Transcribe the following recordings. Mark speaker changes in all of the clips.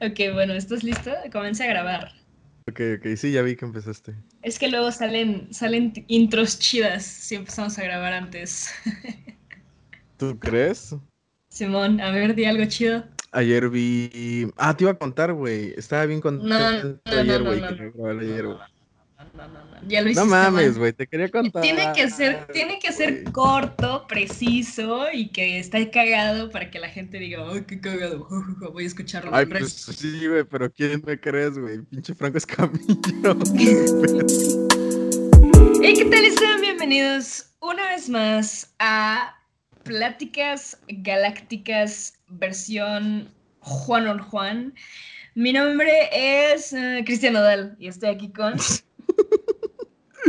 Speaker 1: ok, bueno, ¿estás listo? Comencé a grabar.
Speaker 2: Ok, ok, sí, ya vi que empezaste.
Speaker 1: Es que luego salen, salen intros chidas si empezamos a grabar antes.
Speaker 2: ¿Tú crees?
Speaker 1: Simón, a ver, di algo chido.
Speaker 2: Ayer vi. Ah, te iba a contar, güey. Estaba bien contento
Speaker 1: No, no,
Speaker 2: ayer,
Speaker 1: no,
Speaker 2: ayer, güey.
Speaker 1: No, no, no, Ya lo hiciste.
Speaker 2: No mames, güey. Te quería contar.
Speaker 1: Tiene que ser, tiene que ser corto, preciso y que esté cagado para que la gente diga, ¡ay, qué cagado! Voy a escucharlo.
Speaker 2: Ay, pues
Speaker 1: resto".
Speaker 2: sí, güey, pero ¿quién me crees, güey? Pinche Franco Escamillo.
Speaker 1: Hey, ¿qué tal? Sean bienvenidos una vez más a Pláticas Galácticas versión Juan on Juan. Mi nombre es eh, Cristian Odal y estoy aquí con...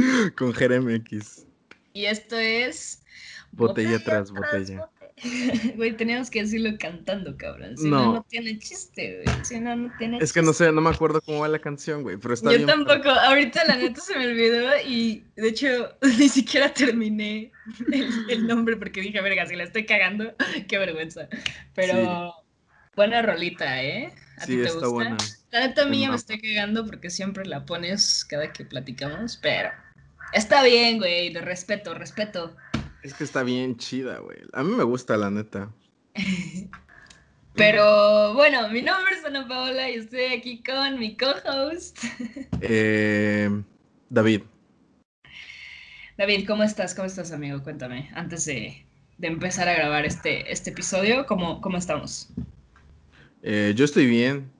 Speaker 2: Con X.
Speaker 1: Y esto es...
Speaker 2: Botella tras botella.
Speaker 1: botella. Güey, teníamos que decirlo cantando, cabrón. Si no,
Speaker 2: No.
Speaker 1: no tiene chiste, güey. Si no, no tiene
Speaker 2: Es que no sé, no me acuerdo cómo va la canción, güey, pero está
Speaker 1: Yo
Speaker 2: bien.
Speaker 1: tampoco, ahorita la neta se me olvidó y de hecho ni siquiera terminé el, el nombre porque dije, verga, si la estoy cagando, qué vergüenza. Pero buena rolita, ¿eh? ¿A
Speaker 2: Sí,
Speaker 1: ti te
Speaker 2: está
Speaker 1: gusta?
Speaker 2: buena.
Speaker 1: La neta mía me
Speaker 2: Mamá.
Speaker 1: estoy cagando porque siempre la pones cada que platicamos, pero está bien, güey, de respeto, respeto.
Speaker 2: Es que está bien chida, güey. A mí me gusta, la neta.
Speaker 1: Pero bueno, mi nombre es Ana Paola y estoy aquí con mi co-host.
Speaker 2: Eh, David.
Speaker 1: David, ¿cómo estás? ¿Cómo estás, amigo? Cuéntame, antes de, de empezar a grabar este, este episodio, ¿cómo, cómo estamos?
Speaker 2: Eh, yo estoy bien.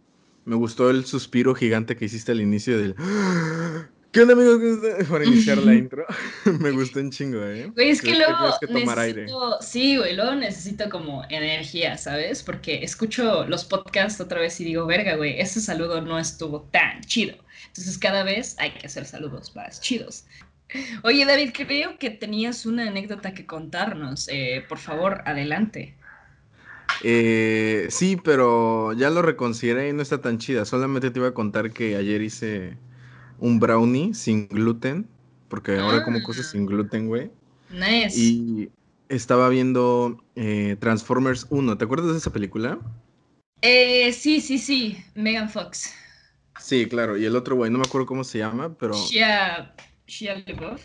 Speaker 2: Me gustó el suspiro gigante que hiciste al inicio del. ¿Qué onda, amigos? Para iniciar la intro. me gustó un chingo, ¿eh?
Speaker 1: Güey, es que luego
Speaker 2: que tomar aire.
Speaker 1: necesito, sí, güey, luego necesito como energía, ¿sabes? Porque escucho los podcasts otra vez y digo, verga, güey, ese saludo no estuvo tan chido. Entonces cada vez hay que hacer saludos más chidos. Oye, David, creo que tenías una anécdota que contarnos. Eh, por favor, adelante.
Speaker 2: Eh, sí, pero ya lo reconsideré y no está tan chida. Solamente te iba a contar que ayer hice un brownie sin gluten. Porque ahora como cosas
Speaker 1: Ah.
Speaker 2: sin gluten, güey.
Speaker 1: Nice.
Speaker 2: Y estaba viendo eh, Transformers 1. ¿Te acuerdas de esa película?
Speaker 1: Eh, sí, sí, sí, Megan Fox.
Speaker 2: Sí, claro. Y el otro, güey, no me acuerdo cómo se llama, pero.
Speaker 1: Shia, Shia LaBeouf.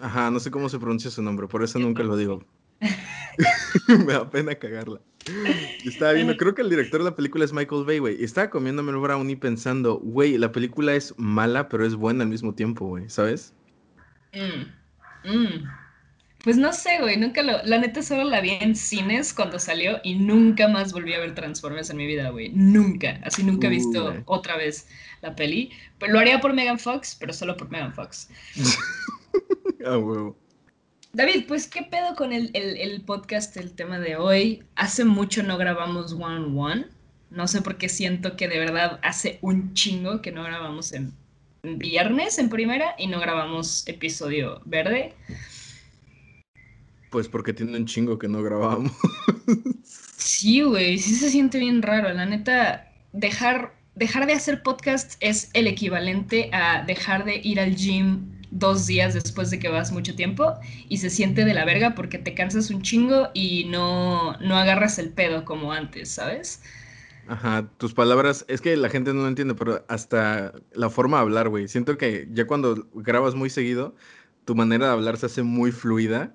Speaker 2: Ajá, no sé cómo se pronuncia su nombre, por eso nunca lo digo. Me da pena cagarla. Estaba viendo, creo que el director de la película es Michael Bay, güey. Estaba comiéndome el brownie pensando, güey, la película es mala, pero es buena al mismo tiempo, güey, ¿sabes?
Speaker 1: Mm, mm. Pues no sé, güey, nunca lo... La neta solo la vi en cines cuando salió y nunca más volví a ver Transformers en mi vida, güey. Nunca. Así nunca he
Speaker 2: Uh,
Speaker 1: visto otra vez la peli. Pero lo haría por Megan Fox, pero solo por Megan Fox.
Speaker 2: Ah, huevo.
Speaker 1: David, pues, ¿qué pedo con el, el- el podcast, el tema de hoy? Hace mucho no grabamos One on One. No sé por qué siento que de verdad hace un chingo que no grabamos en en viernes en primera y no grabamos episodio verde.
Speaker 2: Pues porque tiene un chingo que no grabamos.
Speaker 1: Sí, güey, sí se siente bien raro. La neta, dejar, dejar de hacer podcast es el equivalente a dejar de ir al gym dos días después de que vas mucho tiempo y se siente de la verga porque te cansas un chingo y no, no agarras el pedo como antes, ¿sabes?
Speaker 2: Ajá, tus palabras, es que la gente no lo entiende, pero hasta la forma de hablar, güey. Siento que ya cuando grabas muy seguido, tu manera de hablar se hace muy fluida.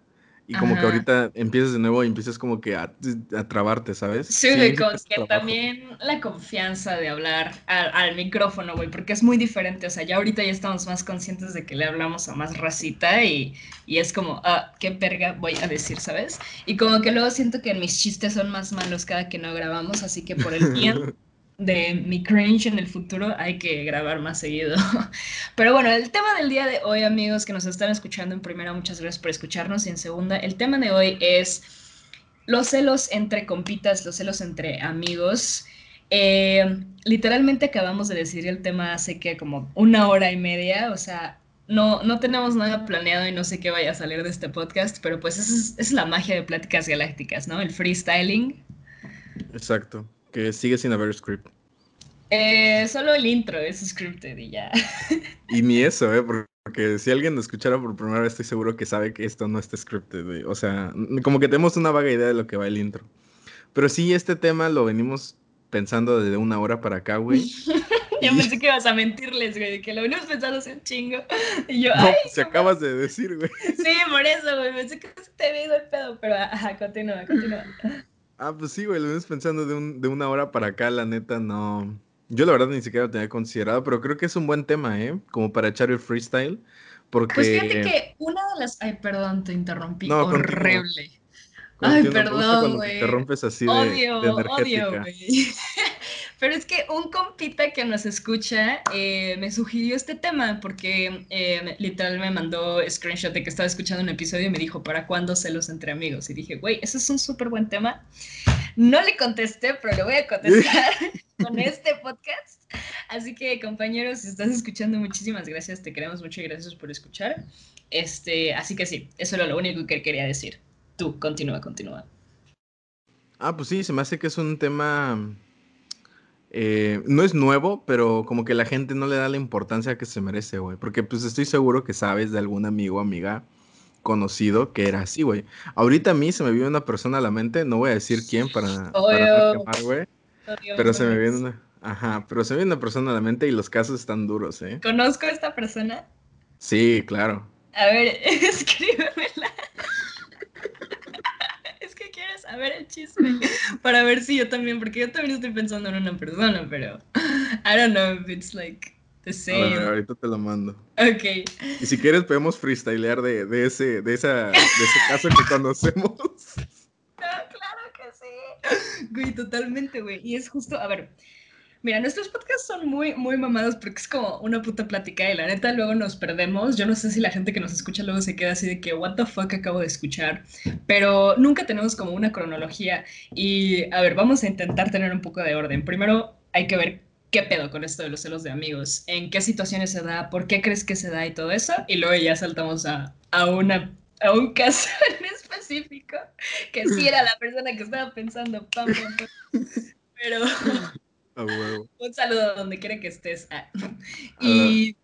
Speaker 2: Y como que ahorita empiezas de nuevo y empiezas como que a, a trabarte, ¿sabes?
Speaker 1: Sí, güey, que
Speaker 2: trabajo.
Speaker 1: también la confianza de hablar al, al micrófono, güey, porque es muy diferente. O sea, ya ahorita ya estamos más conscientes de que le hablamos a más racita y, y es como, ah, qué verga voy a decir, ¿sabes? Y como que luego siento que mis chistes son más malos cada que no grabamos, así que por el bien de mi cringe en el futuro hay que grabar más seguido. Pero bueno, el tema del día de hoy, amigos que nos están escuchando, en primera, muchas gracias por escucharnos. Y en segunda, el tema de hoy es los celos entre compitas, los celos entre amigos. Eh, literalmente acabamos de decidir el tema hace que como una hora y media, o sea, no, no tenemos nada planeado y no sé qué vaya a salir de este podcast, pero pues es, es la magia de Pláticas Galácticas, ¿no? El freestyling.
Speaker 2: Exacto, que sigue sin haber script.
Speaker 1: Eh, solo el intro es scripted y ya.
Speaker 2: Y ni eso, ¿eh? Porque si alguien lo escuchara por primera vez, estoy seguro que sabe que esto no está scripted. O sea, como que tenemos una vaga idea de lo que va el intro. Pero sí, este tema lo venimos pensando desde una hora para acá, güey.
Speaker 1: Yo pensé que ibas a mentirles, güey, que lo venimos pensando hace un chingo. Y yo,
Speaker 2: No,
Speaker 1: ay,
Speaker 2: pues, se acabas de decir, güey.
Speaker 1: sí, por eso, güey, pensé que se te había ido el pedo, pero ajá, continúa, continúa.
Speaker 2: Ah, pues sí, güey, lo venimos pensando de, un, de una hora para acá, la neta, no. Yo la verdad ni siquiera lo tenía considerado, pero creo que es un buen tema, ¿eh? Como para echar el freestyle. Porque.
Speaker 1: Pues fíjate que una de las. Ay, perdón, te interrumpí.
Speaker 2: No.
Speaker 1: Horrible.
Speaker 2: Como
Speaker 1: Ay, perdón, güey.
Speaker 2: Te rompes así de,
Speaker 1: Odio,
Speaker 2: de
Speaker 1: odio,
Speaker 2: energética.
Speaker 1: güey. Pero es que un compita que nos escucha eh, me sugirió este tema porque eh, me- literal me mandó screenshot de que estaba escuchando un episodio y me dijo, ¿para cuándo celos entre amigos? Y dije, güey, ese es un súper buen tema. No le contesté, pero le voy a contestar con este podcast. Así que, compañeros, si estás escuchando, muchísimas gracias. Te queremos mucho y gracias por escuchar. Este, así que sí, eso era lo único que quería decir. Tú, continúa, continúa.
Speaker 2: Ah, pues sí, se me hace que es un tema. eh, no es nuevo, pero como que la gente no le da la importancia que se merece, güey. Porque pues estoy seguro que sabes de algún amigo o amiga conocido que era así, güey. Ahorita a mí se me viene una persona a la mente, no voy a decir quién para, para no
Speaker 1: Obvio.
Speaker 2: quemar, güey. Pero se me viene una. Ajá, pero se me viene una persona a la mente y los casos están duros, ¿eh?
Speaker 1: ¿Conozco a esta persona?
Speaker 2: Sí, claro.
Speaker 1: A ver, escríbemela. Quiero saber el chisme para ver si yo también, porque yo también estoy pensando en una persona, pero I don't know if it's like the
Speaker 2: A ver,
Speaker 1: same.
Speaker 2: ahorita te lo mando.
Speaker 1: Ok.
Speaker 2: Y si quieres podemos freestylear de, de ese, de esa, de ese caso que conocemos.
Speaker 1: No, claro que sí. Güey, totalmente, güey. Y es justo, a ver, mira, nuestros podcasts son muy, muy mamados porque es como una puta plática y la neta luego nos perdemos. Yo no sé si la gente que nos escucha luego se queda así de que, what the fuck acabo de escuchar, pero nunca tenemos como una cronología. Y, a ver, vamos a intentar tener un poco de orden. Primero hay que ver qué pedo con esto de los celos de amigos, en qué situaciones se da, por qué crees que se da y todo eso. Y luego ya saltamos a, a una... A un caso en específico, que sí era la persona que estaba pensando. Pero Un saludo donde quiera que estés. Ah. Y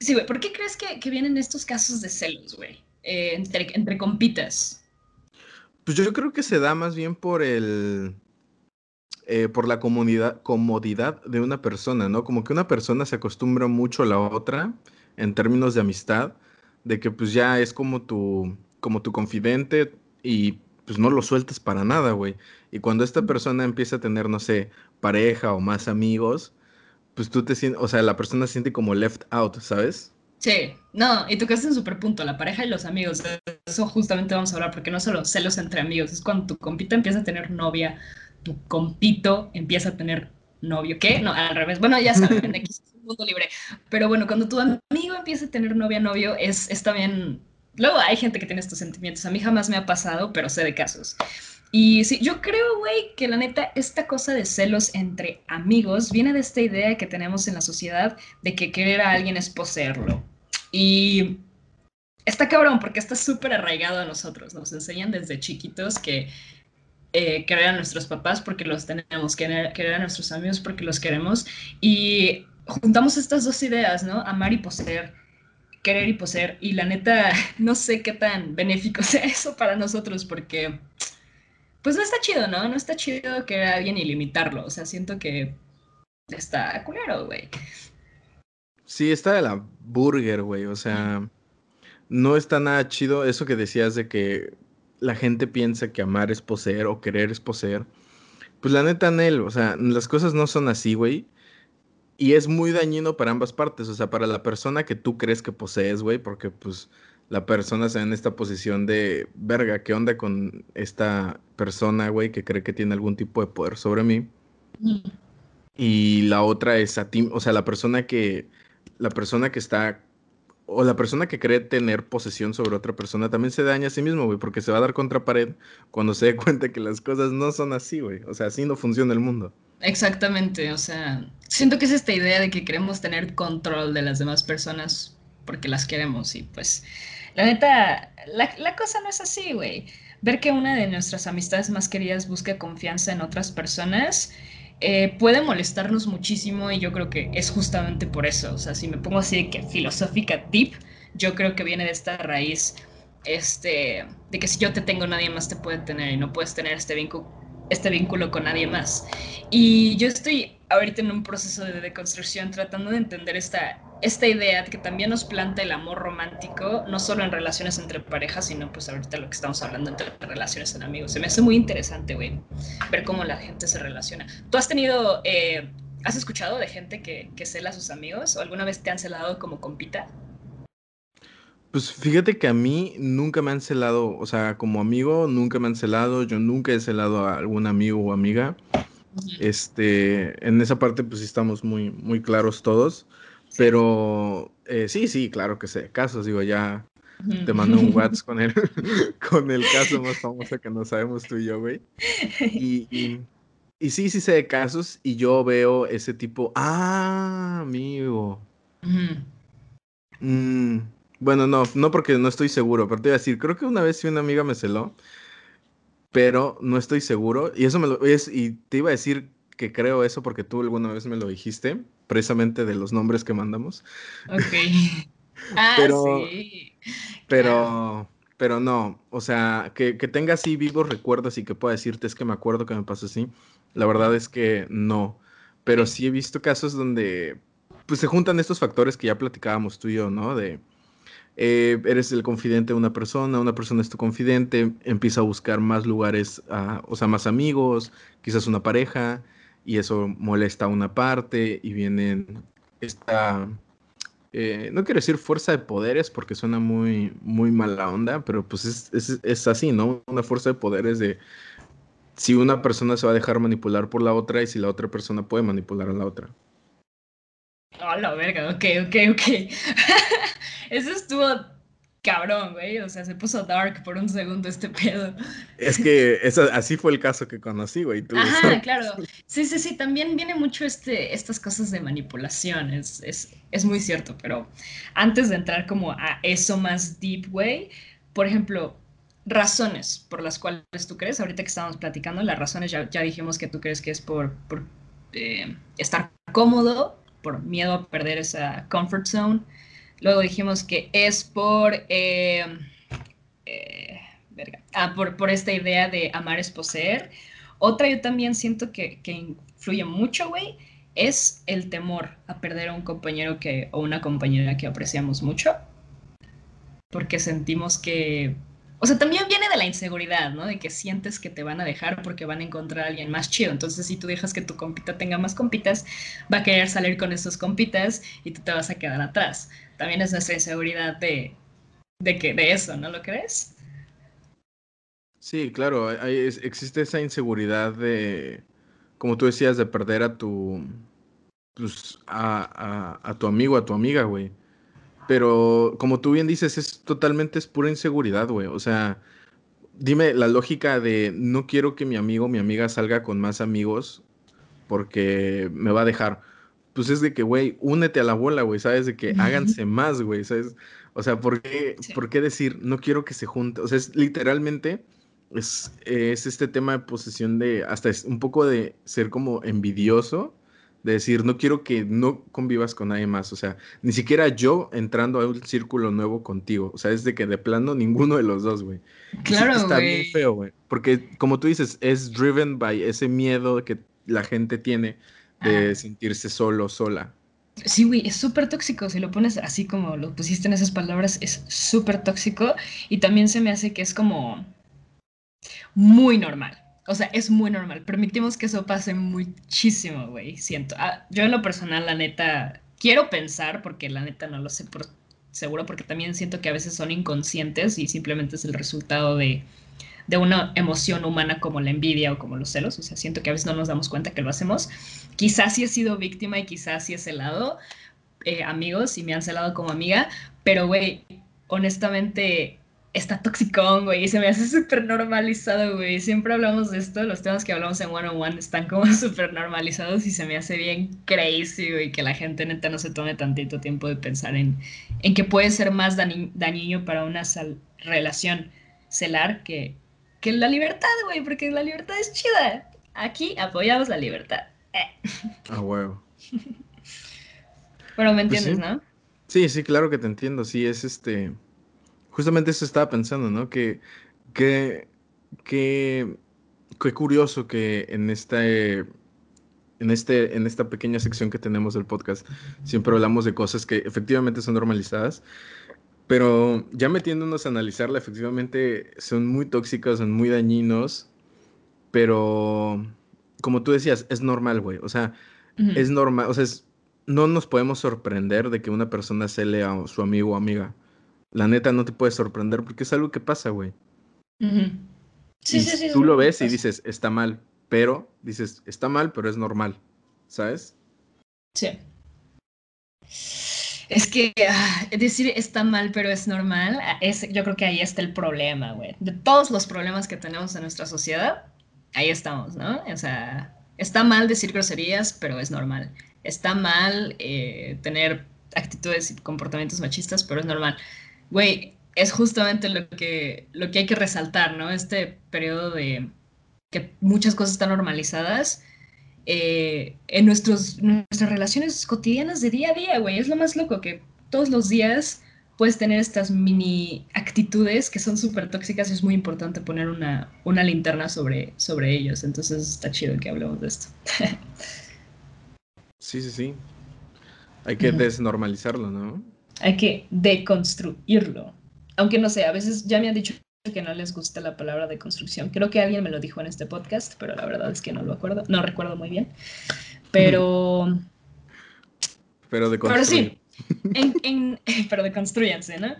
Speaker 1: sí, güey, ¿por qué crees que, que vienen estos casos de celos, güey? Eh, entre, entre compitas.
Speaker 2: Pues yo creo que se da más bien por el. eh, por la comunidad, comodidad de una persona, ¿no? Como que una persona se acostumbra mucho a la otra en términos de amistad, de que pues ya es como tu, como tu confidente y pues no lo sueltas para nada, güey. Y cuando esta persona empieza a tener, no sé, pareja o más amigos, pues tú te sientes, o sea, la persona se siente como left out, ¿sabes?
Speaker 1: Sí, no, y tú quedaste en súper punto, la pareja y los amigos. De eso justamente vamos a hablar, porque no solo celos entre amigos, es cuando tu compita empieza a tener novia, tu compito empieza a tener novio. ¿Qué? No, al revés. Bueno, ya saben, aquí es un mundo libre. Pero bueno, cuando tu amigo empieza a tener novia, novio, es, es también. Luego hay gente que tiene estos sentimientos. A mí jamás me ha pasado, pero sé de casos. Y sí, yo creo, güey, que la neta, esta cosa de celos entre amigos viene de esta idea que tenemos en la sociedad de que querer a alguien es poseerlo. Y está cabrón porque está súper arraigado a nosotros. Nos enseñan desde chiquitos que eh, querer a nuestros papás porque los tenemos, querer, querer a nuestros amigos porque los queremos. Y juntamos estas dos ideas, ¿no? Amar y poseer, querer y poseer. Y la neta, no sé qué tan benéfico sea eso para nosotros porque, pues no está chido, ¿no? No está chido querer a alguien y limitarlo. O sea, siento que está culero, güey.
Speaker 2: Sí, está de la burger, güey. O sea, no está nada chido eso que decías de que la gente piensa que amar es poseer o querer es poseer. Pues la neta, Nel, o sea, las cosas no son así, güey. Y es muy dañino para ambas partes, o sea, para la persona que tú crees que posees, güey, porque pues la persona se ve en esta posición de, verga, ¿qué onda con esta persona, güey, que cree que tiene algún tipo de poder sobre mí?
Speaker 1: Mm.
Speaker 2: Y la otra es a ti, o sea, la persona que, la persona que está, o la persona que cree tener posesión sobre otra persona también se daña a sí mismo, güey, porque se va a dar contra pared cuando se dé cuenta que las cosas no son así, güey. O sea, así no funciona el mundo.
Speaker 1: Exactamente, o sea, siento que es esta idea de que queremos tener control de las demás personas porque las queremos y pues, la neta, la, la cosa no es así, güey. Ver que una de nuestras amistades más queridas busca confianza en otras personas eh, puede molestarnos muchísimo y yo creo que es justamente por eso, o sea, si me pongo así de que filosófica tip, yo creo que viene de esta raíz, este, de que si yo te tengo nadie más te puede tener y no puedes tener este vínculo este vínculo con nadie más. Y yo estoy ahorita en un proceso de deconstrucción tratando de entender esta, esta idea que también nos planta el amor romántico, no solo en relaciones entre parejas, sino pues ahorita lo que estamos hablando entre relaciones en amigos. Se me hace muy interesante, güey, ver cómo la gente se relaciona. ¿Tú has tenido, eh, has escuchado de gente que, que cela a sus amigos o alguna vez te han celado como compita?
Speaker 2: Pues fíjate que a mí nunca me han celado, o sea, como amigo nunca me han celado, yo nunca he celado a algún amigo o amiga. Este, en esa parte pues estamos muy, muy claros todos, pero eh, sí, sí, claro que sé, casos, digo, ya te mando un WhatsApp con el, con el caso más famoso que no sabemos tú y yo, güey. Y, y, sí, sí sé de casos y yo veo ese tipo, ah, amigo. Bueno, no, no porque no estoy seguro, pero te iba a decir, creo que una vez sí una amiga me celó, pero no estoy seguro. Y eso me lo es, y te iba a decir que creo eso porque tú alguna vez me lo dijiste, precisamente de los nombres que mandamos.
Speaker 1: Ok. Ah,
Speaker 2: pero, sí. Pero, pero no, o sea, que, que tenga así vivos recuerdos y que pueda decirte es que me acuerdo que me pasó así. La verdad es que no. Pero sí he visto casos donde pues se juntan estos factores que ya platicábamos tú y yo, ¿no? De eh, eres el confidente de una persona, una persona es tu confidente, empieza a buscar más lugares, ah, o sea, más amigos, quizás una pareja, y eso molesta a una parte, y vienen esta, eh, no quiero decir fuerza de poderes porque suena muy, muy mala onda, pero pues es, es así, ¿no? Una fuerza de poderes de si una persona se va a dejar manipular por la otra y si la otra persona puede manipular a la otra.
Speaker 1: Oh, la verga, ok, ok, ok. Eso estuvo cabrón, güey. O sea, se puso dark por un segundo este pedo.
Speaker 2: Es que eso, así fue el caso que conocí, güey.
Speaker 1: Ajá, claro. Sí, sí, sí. También viene mucho este, estas cosas de manipulación. Es, es, es muy cierto. Pero antes de entrar como a eso más deep, güey, por ejemplo, razones por las cuales tú crees, ahorita que estábamos platicando, las razones ya, ya dijimos que tú crees que es por, por eh, estar cómodo, por miedo a perder esa comfort zone. Luego dijimos que es por, eh, eh, ah, por, por, esta idea de amar es poseer. Otra yo también siento que, que influye mucho, güey, es el temor a perder a un compañero que, o una compañera que apreciamos mucho. Porque sentimos que o sea, también viene de la inseguridad, ¿no? De que sientes que te van a dejar porque van a encontrar a alguien más chido. Entonces, si tú dejas que tu compita tenga más compitas, va a querer salir con esos compitas y tú te vas a quedar atrás. También es nuestra inseguridad de, de, que, de eso, ¿no lo crees?
Speaker 2: Sí, claro, existe esa inseguridad de, como tú decías, de perder a tu, pues, a, a tu amigo, a tu amiga, güey. Pero como tú bien dices, es totalmente es pura inseguridad, güey. O sea, dime la lógica de no quiero que mi amigo o mi amiga salga con más amigos porque me va a dejar. Pues es de que, güey, únete a la bola, güey, ¿sabes? De que háganse más, güey, ¿sabes? O sea, ¿por qué, ¿por qué decir no quiero que se junte? O sea, es literalmente es, es este tema de posesión de hasta es un poco de ser como envidioso de decir, no quiero que no convivas con nadie más, o sea, ni siquiera yo entrando a un círculo nuevo contigo, o sea, es de que de plano ninguno de los dos, güey.
Speaker 1: Claro,
Speaker 2: Está bien feo, güey, porque como tú dices, es driven by ese miedo que la gente tiene de sentirse solo, sola.
Speaker 1: Sí, güey, es súper tóxico, si lo pones así como lo pusiste en esas palabras, es súper tóxico y también se me hace que es como muy normal. O sea, es muy normal. Permitimos que eso pase muchísimo, güey. Siento. Ah, yo en lo personal, la neta, quiero pensar, porque la neta no lo sé por seguro, porque también siento que a veces son inconscientes y simplemente es el resultado de, de una emoción humana como la envidia o como los celos. O sea, siento que a veces no nos damos cuenta que lo hacemos. Quizás sí he sido víctima y quizás sí he celado eh, amigos y me han celado como amiga, pero, güey, honestamente está toxicón, güey, y se me hace súper normalizado, güey. Siempre hablamos de esto, los temas que hablamos en One on One están como súper normalizados y se me hace bien crazy, güey, que la gente neta no se tome tantito tiempo de pensar en, en que puede ser más dañino para una relación celar que, que la libertad, güey, porque la libertad es chida. Aquí apoyamos la libertad. Eh.
Speaker 2: Ah, huevo.
Speaker 1: bueno, ¿me pues entiendes, no?
Speaker 2: Sí, sí, claro que te entiendo. Sí, es este justamente eso estaba pensando, ¿no? Que, que, que qué curioso que en este, en este, en esta pequeña sección que tenemos del podcast, siempre hablamos de cosas que efectivamente son normalizadas, pero ya metiéndonos a analizarla, efectivamente son muy tóxicas, son muy dañinos, pero como tú decías, es normal, güey. O sea, es normal, o sea, no nos podemos sorprender de que una persona cele a su amigo o amiga. La neta no te puede sorprender porque es algo que pasa, güey. Sí, sí, sí. Tú lo ves y dices, está mal, pero dices, está mal, pero es normal, ¿sabes?
Speaker 1: Sí. Es que ah, decir está mal, pero es normal, es, yo creo que ahí está el problema, güey. De todos los problemas que tenemos en nuestra sociedad, ahí estamos, ¿no? O sea, está mal decir groserías, pero es normal. Está mal eh, tener actitudes y comportamientos machistas, pero es normal. Güey, es justamente lo que, lo que hay que resaltar, ¿no? Este periodo de que muchas cosas están normalizadas eh, en nuestros, nuestras relaciones cotidianas de día a día, güey. Es lo más loco que todos los días puedes tener estas mini actitudes que son súper tóxicas y es muy importante poner una, una linterna sobre, sobre ellos. Entonces está chido que hablemos de esto.
Speaker 2: sí, sí, sí. Hay que desnormalizarlo, ¿no?
Speaker 1: Hay que deconstruirlo aunque no sé, a veces ya me han dicho que no les gusta la palabra de construcción. Creo que alguien me lo dijo en este podcast, pero la verdad es que no lo acuerdo, no recuerdo muy bien. Pero.
Speaker 2: Pero de
Speaker 1: Pero sí, en, pero de construyanse, ¿no?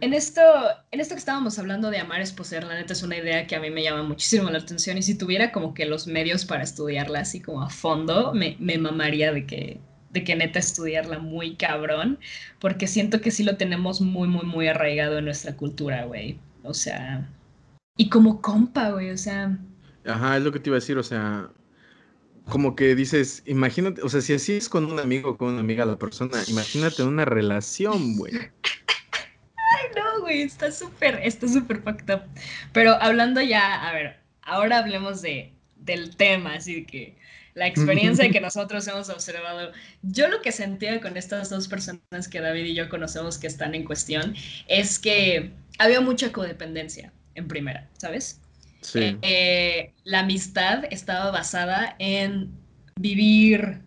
Speaker 1: En esto, en esto que estábamos hablando de amar es poseer, la neta es una idea que a mí me llama muchísimo la atención y si tuviera como que los medios para estudiarla así como a fondo, me, me mamaría de que de que neta estudiarla muy cabrón, porque siento que sí lo tenemos muy, muy, muy arraigado en nuestra cultura, güey. O sea, y como compa, güey, o sea.
Speaker 2: Ajá, es lo que te iba a decir, o sea, como que dices, imagínate, o sea, si así es con un amigo o con una amiga la persona, imagínate una relación, güey.
Speaker 1: Ay, no, güey, está súper, está súper fucked up. Pero hablando ya, a ver, ahora hablemos de, del tema, así que la experiencia que nosotros hemos observado. Yo lo que sentía con estas dos personas que David y yo conocemos que están en cuestión es que había mucha codependencia en primera, ¿sabes? Sí. Eh, la amistad estaba basada en vivir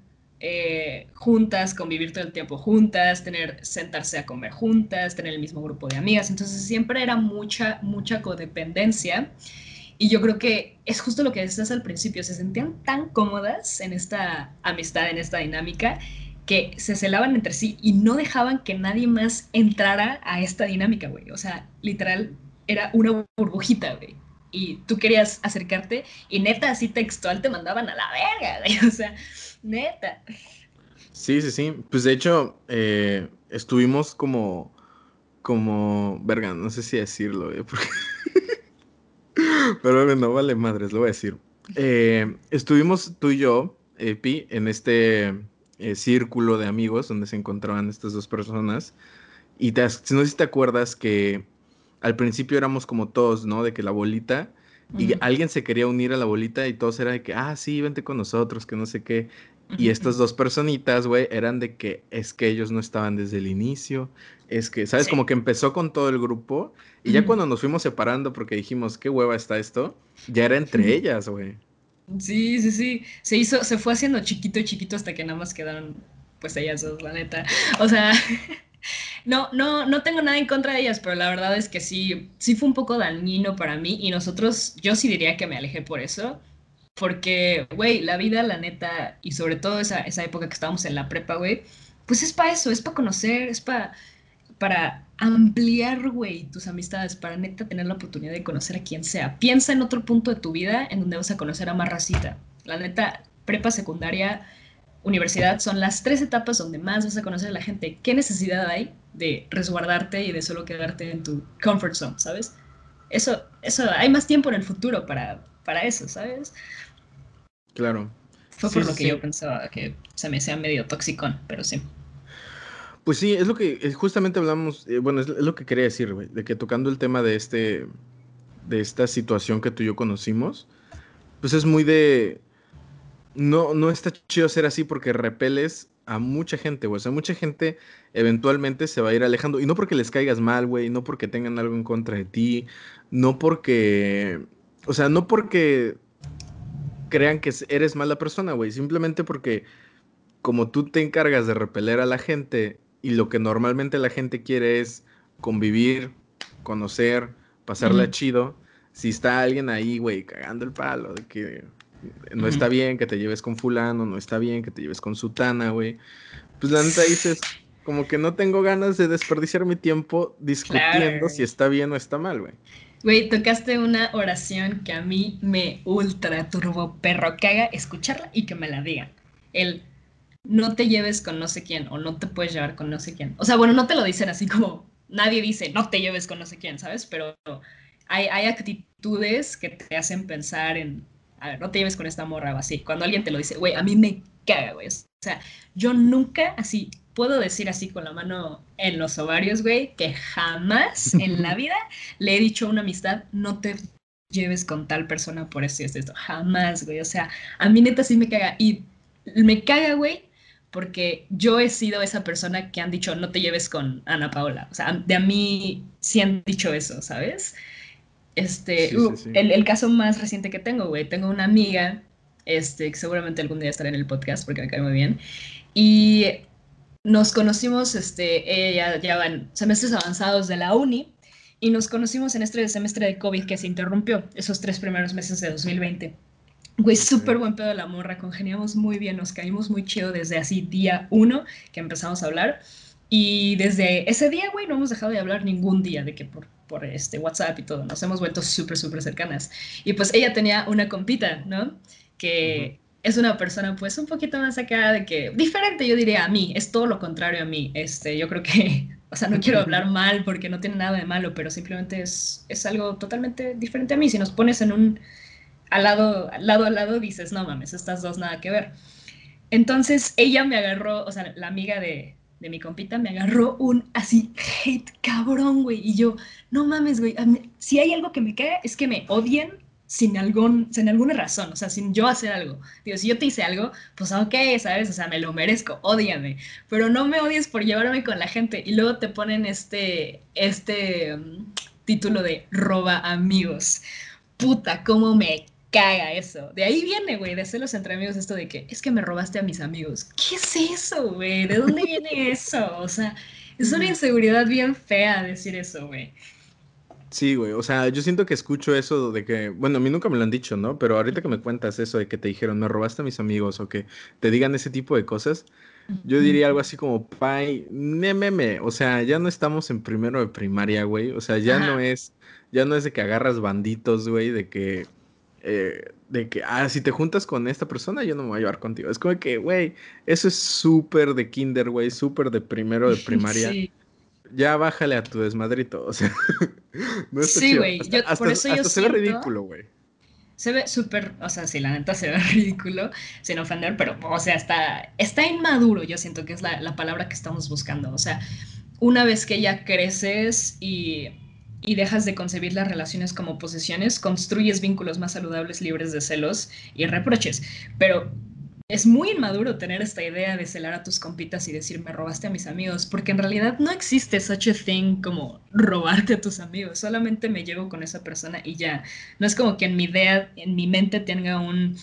Speaker 1: eh, juntas, convivir todo el tiempo juntas, tener, sentarse a comer juntas, tener el mismo grupo de amigas. Entonces siempre era mucha, mucha codependencia. Y yo creo que es justo lo que decías al principio, se sentían tan cómodas en esta amistad, en esta dinámica, que se celaban entre sí y no dejaban que nadie más entrara a esta dinámica, güey. O sea, literal, era una burbujita, güey. Y tú querías acercarte y neta, así textual, te mandaban a la verga, güey. O sea, neta.
Speaker 2: Sí, sí, sí. Pues de hecho, eh, estuvimos como, como, verga, no sé si decirlo, güey, porque... Pero no vale madres, lo voy a decir. Eh, estuvimos tú y yo, Epi, en este eh, círculo de amigos donde se encontraban estas dos personas. Y te, no sé si te acuerdas que al principio éramos como todos, ¿no? De que la bolita y alguien se quería unir a la bolita y todos era de que, ah, sí, vente con nosotros, que no sé qué. Y estas dos personitas, güey, eran de que es que ellos no estaban desde el inicio, es que, ¿sabes? Como que empezó con todo el grupo y ya cuando nos fuimos separando porque dijimos, qué hueva está esto, ya era entre ellas, güey.
Speaker 1: Sí, sí, sí. Se hizo, se fue haciendo chiquito, chiquito hasta que nada más quedaron, pues ellas dos, la neta. O sea, no, no, no tengo nada en contra de ellas, pero la verdad es que sí, sí fue un poco dañino para mí y nosotros, yo sí diría que me alejé por eso porque, güey, la vida, la neta, y sobre todo esa, esa época que estábamos en la prepa, güey, pues es para eso, es para conocer, es para, para ampliar, güey, tus amistades, para neta tener la oportunidad de conocer a quien sea. Piensa en otro punto de tu vida en donde vas a conocer a más racita. La neta, prepa, secundaria, universidad son las tres etapas donde más vas a conocer a la gente. ¿Qué necesidad hay de resguardarte y de solo quedarte en tu comfort zone, sabes? Eso, eso, hay más tiempo en el futuro para, para eso, ¿sabes?
Speaker 2: Claro.
Speaker 1: Fue por lo que yo pensaba que se me sea medio toxicón, pero sí.
Speaker 2: Pues sí, es lo que justamente hablamos, eh, bueno, es, lo que quería decir, güey, de que tocando el tema de este, de esta situación que tú y yo conocimos, pues es muy de, no, no está chido ser así porque repeles a mucha gente, güey. O sea, mucha gente eventualmente se va a ir alejando. Y no porque les caigas mal, güey. No porque tengan algo en contra de ti. No porque. O sea, no porque crean que eres mala persona, güey. Simplemente porque como tú te encargas de repeler a la gente y lo que normalmente la gente quiere es convivir, conocer, pasarla chido, si está alguien ahí, güey, cagando el palo, de que no está bien que te lleves con fulano, no está bien que te lleves con sutana, güey. Pues la neta dices, como que no tengo ganas de desperdiciar mi tiempo discutiendo si está bien o está mal, güey.
Speaker 1: Güey, tocaste una oración que a mí me ultra turbo perro caga escucharla y que me la digan. El no te lleves con no sé quién o no te puedes llevar con no sé quién. O sea, bueno, no te lo dicen así como nadie dice no te lleves con no sé quién, ¿sabes? Pero hay, hay actitudes que te hacen pensar en, a ver, no te lleves con esta morra o así. Cuando alguien te lo dice, güey, a mí me caga, güey. O sea, yo nunca así, puedo decir así con la mano en los ovarios, güey, que jamás en la vida le he dicho a una amistad, no te lleves con tal persona por esto y esto, esto. Jamás, güey. O sea, a mí neta sí me caga. Y me caga, güey, porque yo he sido esa persona que han dicho, no te lleves con Ana Paola. O sea, de a mí sí han dicho eso, ¿sabes? Este, uh, El, el, caso más reciente que tengo, güey, tengo una amiga, este, que seguramente algún día estará en el podcast porque me cae muy bien, y nos conocimos, este, ella ya va en semestres avanzados de la uni y nos conocimos en este semestre de COVID que se interrumpió, esos tres primeros meses de 2020. Güey, súper buen pedo la morra, congeniamos muy bien, nos caímos muy chido desde así día uno que empezamos a hablar. Y desde ese día, güey, no hemos dejado de hablar ningún día, de que por, por este WhatsApp y todo, nos hemos vuelto súper, súper cercanas. Y pues ella tenía una compita, ¿no? Que es una persona pues un poquito más acá de que, diferente yo diría a mí, es todo lo contrario a mí. Este, yo creo que, o sea, no quiero hablar mal porque no tiene nada de malo, pero simplemente es, es algo totalmente diferente a mí. Si nos pones en un, al lado, al lado, al lado, dices, no mames, estas dos nada que ver. Entonces ella me agarró, o sea, la amiga de, de mi compita me agarró un así hate cabrón, güey. Y yo, no mames, güey, si hay algo que me cae es que me odien sin, algún, sin alguna razón, o sea, sin yo hacer algo. Digo, si yo te hice algo, pues ok, ¿sabes? O sea, me lo merezco, ódiame, pero no me odies por llevarme con la gente. Y luego te ponen este, este um, título de roba amigos. Puta, cómo me caga eso. De ahí viene, güey, de celos entre amigos esto de que es que me robaste a mis amigos. ¿Qué es eso, güey? ¿De dónde viene eso? O sea, es una inseguridad bien fea decir eso, güey.
Speaker 2: Sí, güey, o sea, yo siento que escucho eso de que, bueno, a mí nunca me lo han dicho, ¿no? Pero ahorita que me cuentas eso de que te dijeron, me robaste a mis amigos o que te digan ese tipo de cosas, yo diría algo así como, pay, meme, o sea, ya no estamos en primero de primaria, güey, o sea, ya no es, ya no es de que agarras banditos, güey, de que, eh, de que, ah, si te juntas con esta persona, yo no me voy a llevar contigo. Es como que, güey, eso es súper de kinder, güey, súper de primero de primaria. Sí ya bájale a tu desmadrito, o sea,
Speaker 1: no Sí, güey, por eso yo
Speaker 2: se ve ridículo, güey.
Speaker 1: Se ve súper, o sea, sí, la neta se ve ridículo, sin ofender, pero, o sea, está, está inmaduro, yo siento que es la, la palabra que estamos buscando, o sea, una vez que ya creces y, y dejas de concebir las relaciones como posesiones, construyes vínculos más saludables, libres de celos y reproches, pero es muy inmaduro tener esta idea de celar a tus compitas y decir me robaste a mis amigos, porque en realidad no existe such a thing como robarte a tus amigos, solamente me llevo con esa persona y ya. No es como que en mi idea, en mi mente tenga un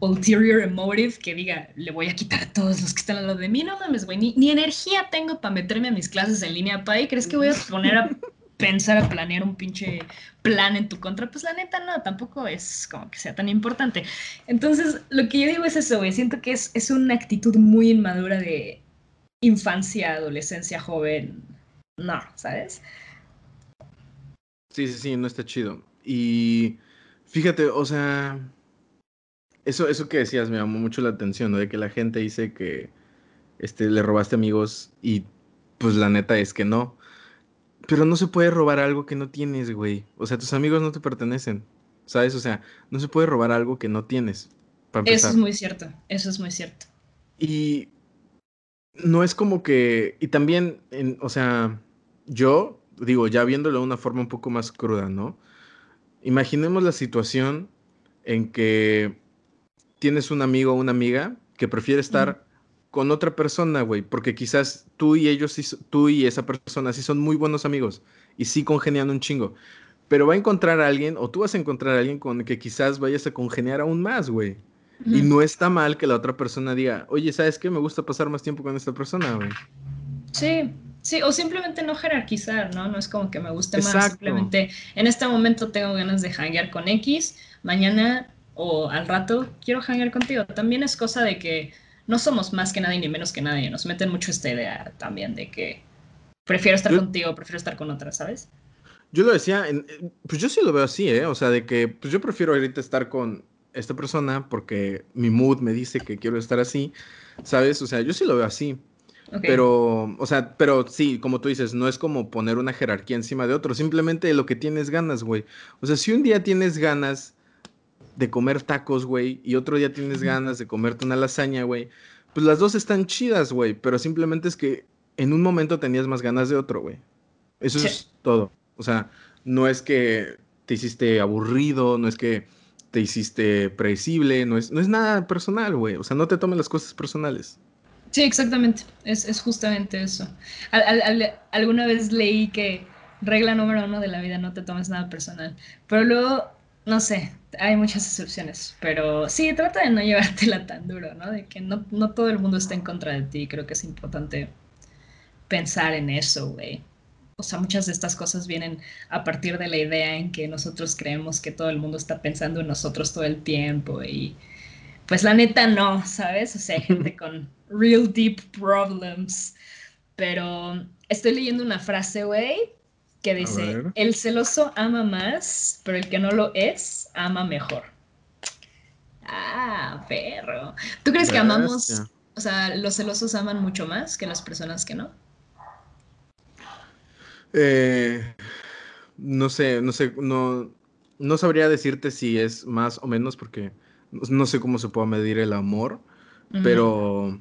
Speaker 1: ulterior emotive que diga, le voy a quitar a todos los que están al lado de mí, no mames, güey, ni, ni energía tengo para meterme a mis clases en línea, pa, ¿crees que voy a poner a pensar a planear un pinche plan en tu contra, pues la neta no, tampoco es como que sea tan importante. Entonces, lo que yo digo es eso, güey, siento que es, es una actitud muy inmadura de infancia, adolescencia, joven. No, ¿sabes?
Speaker 2: Sí, sí, sí, no está chido. Y fíjate, o sea, eso, eso que decías me llamó mucho la atención, ¿no? De que la gente dice que este, le robaste amigos y pues la neta es que no. Pero no se puede robar algo que no tienes, güey. O sea, tus amigos no te pertenecen. ¿Sabes? O sea, no se puede robar algo que no tienes.
Speaker 1: eso es muy cierto. Eso es muy cierto.
Speaker 2: Y no es como que. Y también, en, o sea, yo digo, ya viéndolo de una forma un poco más cruda, ¿no? Imaginemos la situación en que tienes un amigo o una amiga que prefiere estar con otra persona, güey, porque quizás tú y ellos, tú y esa persona sí son muy buenos amigos y sí congenian un chingo, pero va a encontrar a alguien o tú vas a encontrar a alguien con el que quizás vayas a congeniar aún más, güey. Y no está mal que la otra persona diga, oye, ¿sabes qué? Me gusta pasar más tiempo con esta persona, güey.
Speaker 1: Sí, sí, o simplemente no jerarquizar, ¿no? No es como que me guste más, simplemente en este momento tengo ganas de hanguear con X, mañana o al rato quiero hanguear contigo. También es cosa de que no somos más que nadie ni menos que nadie. Nos meten mucho esta idea también de que prefiero estar contigo, prefiero estar con otra, ¿sabes?
Speaker 2: Yo lo decía, pues yo sí lo veo así, ¿eh? O sea, de que pues yo prefiero ahorita estar con esta persona porque mi mood me dice que quiero estar así, ¿sabes? O sea, yo sí lo veo así. Pero, o sea, pero sí, como tú dices, no es como poner una jerarquía encima de otro, simplemente lo que tienes ganas, güey. O sea, si un día tienes ganas de comer tacos, güey, y otro día tienes ganas de comerte una lasaña, güey, pues las dos están chidas, güey, pero simplemente es que en un momento tenías más ganas de otro, güey. Eso es todo. O sea, no es que te hiciste aburrido, no es que te hiciste predecible, no es, no es nada personal, güey. O sea, no te tomes las cosas personales.
Speaker 1: Sí, exactamente. Es, es justamente eso. alguna vez leí que regla número uno de la vida, no te tomes nada personal. Pero luego, no sé, hay muchas excepciones. Pero sí, trata de no llevártela tan duro, ¿no? De que no, no todo el mundo está en contra de ti. Creo que es importante pensar en eso, güey o sea, muchas de estas cosas vienen a partir de la idea en que nosotros creemos que todo el mundo está pensando en nosotros todo el tiempo y pues la neta no, ¿sabes? O sea, hay gente con real deep problems. Pero estoy leyendo una frase, güey, que dice, el celoso ama más, pero el que no lo es, ama mejor. Ah, perro. ¿Tú crees que amamos, o sea, los celosos aman mucho más que las personas que no?
Speaker 2: Eh, no sé, no sé, no, no sabría decirte si es más o menos porque no sé cómo se puede medir el amor, pero,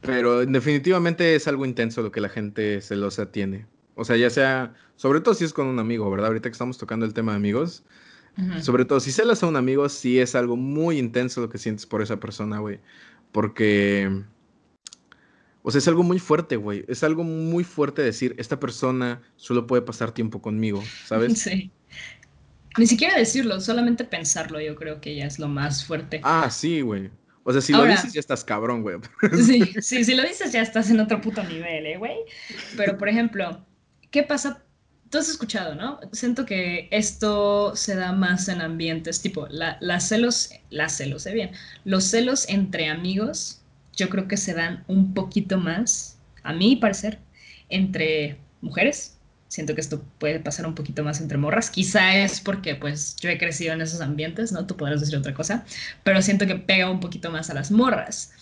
Speaker 2: pero definitivamente es algo intenso lo que la gente celosa tiene. O sea, ya sea, sobre todo si es con un amigo, ¿verdad? Ahorita que estamos tocando el tema de amigos, sobre todo si celas a un amigo, sí es algo muy intenso lo que sientes por esa persona, güey. Porque o sea, es algo muy fuerte, güey. Es algo muy fuerte decir, esta persona solo puede pasar tiempo conmigo, ¿sabes?
Speaker 1: Sí. Ni siquiera decirlo, solamente pensarlo, yo creo que ya es lo más fuerte.
Speaker 2: Ah, sí, güey. O sea, si lo dices ya estás cabrón, güey.
Speaker 1: Sí, sí, si lo dices ya estás en otro puto nivel, ¿eh, güey? Pero, por ejemplo, ¿qué pasa? Tú has escuchado, ¿no? Siento que esto se da más en ambientes tipo, la, las celos, las celos, ¿eh? Bien, los celos entre amigos yo creo que se dan un poquito más, a mi parecer, entre mujeres. Siento que esto puede pasar un poquito más entre morras. Quizá es porque pues yo he crecido en esos ambientes, ¿no? Tú podrás decir otra cosa, pero siento que pega un poquito más a las morras.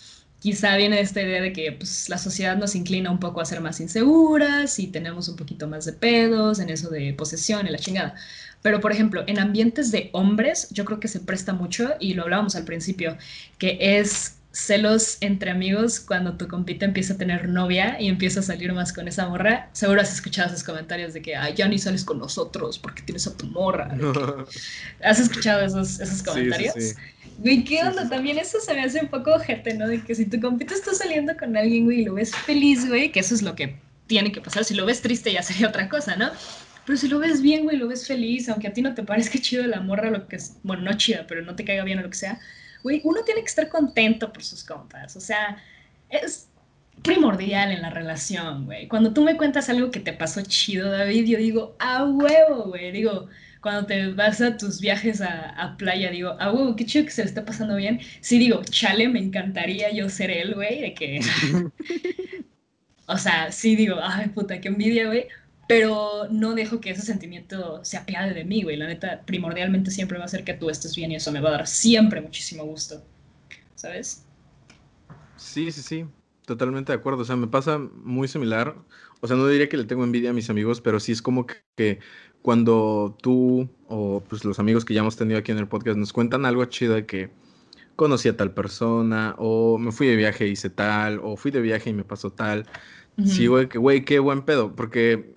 Speaker 1: Quizá viene esta idea de que pues, la sociedad nos inclina un poco a ser más inseguras y tenemos un poquito más de pedos en eso de posesión y la chingada. Pero, por ejemplo, en ambientes de hombres, yo creo que se presta mucho, y lo hablábamos al principio, que es celos entre amigos cuando tu compita empieza a tener novia y empieza a salir más con esa morra. Seguro has escuchado esos comentarios de que, ay, ya ni sales con nosotros porque tienes a tu morra. ¿Has escuchado esos, esos comentarios? Güey, ¿qué onda? También eso se me hace un poco ojete, ¿no? De que si tu compita está saliendo con alguien, güey, y lo ves feliz, güey, que eso es lo que tiene que pasar. Si lo ves triste ya sería otra cosa, ¿no? Pero si lo ves bien, güey, lo ves feliz, aunque a ti no te parezca chido la morra, lo que es, bueno, no chida, pero no te caiga bien o lo que sea, güey, uno tiene que estar contento por sus compas. O sea, es primordial en la relación, güey. Cuando tú me cuentas algo que te pasó chido, David, yo digo, a huevo, güey. Digo, cuando te vas a tus viajes a, playa, digo, a huevo, qué chido que se le está pasando bien. Sí, digo, chale, me encantaría yo ser él, güey, de que... o sea, sí digo, ay, puta, qué envidia, güey pero no dejo que ese sentimiento se apiade de mí, güey. La neta, primordialmente siempre va a ser que tú estés bien y eso me va a dar siempre muchísimo gusto, ¿sabes?
Speaker 2: Sí, sí, sí, totalmente de acuerdo. O sea, me pasa muy similar. O sea, no diría que le tengo envidia a mis amigos, pero sí es como que, cuando tú o pues los amigos que ya hemos tenido aquí en el podcast nos cuentan algo chido de que conocí a tal persona, o me fui de viaje y hice tal, o fui de viaje y me pasó tal. Sí, güey, que güey, qué buen pedo, porque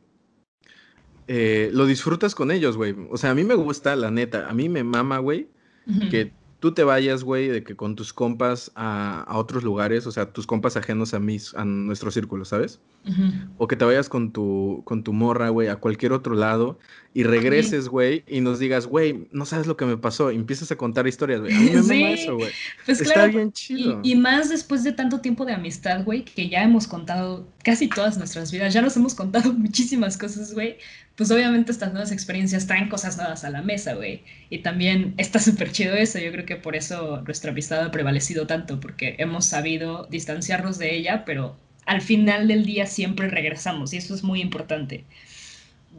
Speaker 2: eh, lo disfrutas con ellos, güey. O sea, a mí me gusta, la neta, a mí me mama, güey, que tú te vayas, güey, de que con tus compas a, otros lugares, o sea, tus compas ajenos a mis, a nuestro círculo, ¿sabes? O que te vayas con tu, con tu morra, güey, a cualquier otro lado y regreses, güey, y nos digas, güey, no sabes lo que me pasó, y empiezas a contar historias, güey. A mí me sí, eso, güey. Pues Está bien chido.
Speaker 1: Y, más después de tanto tiempo de amistad, güey, que ya hemos contado casi todas nuestras vidas, ya nos hemos contado muchísimas cosas, güey. Pues obviamente estas nuevas experiencias traen cosas nuevas a la mesa, güey. Y también está súper chido eso. Yo creo que por eso nuestra amistad ha prevalecido tanto, porque hemos sabido distanciarnos de ella, pero al final del día siempre regresamos, y eso es muy importante.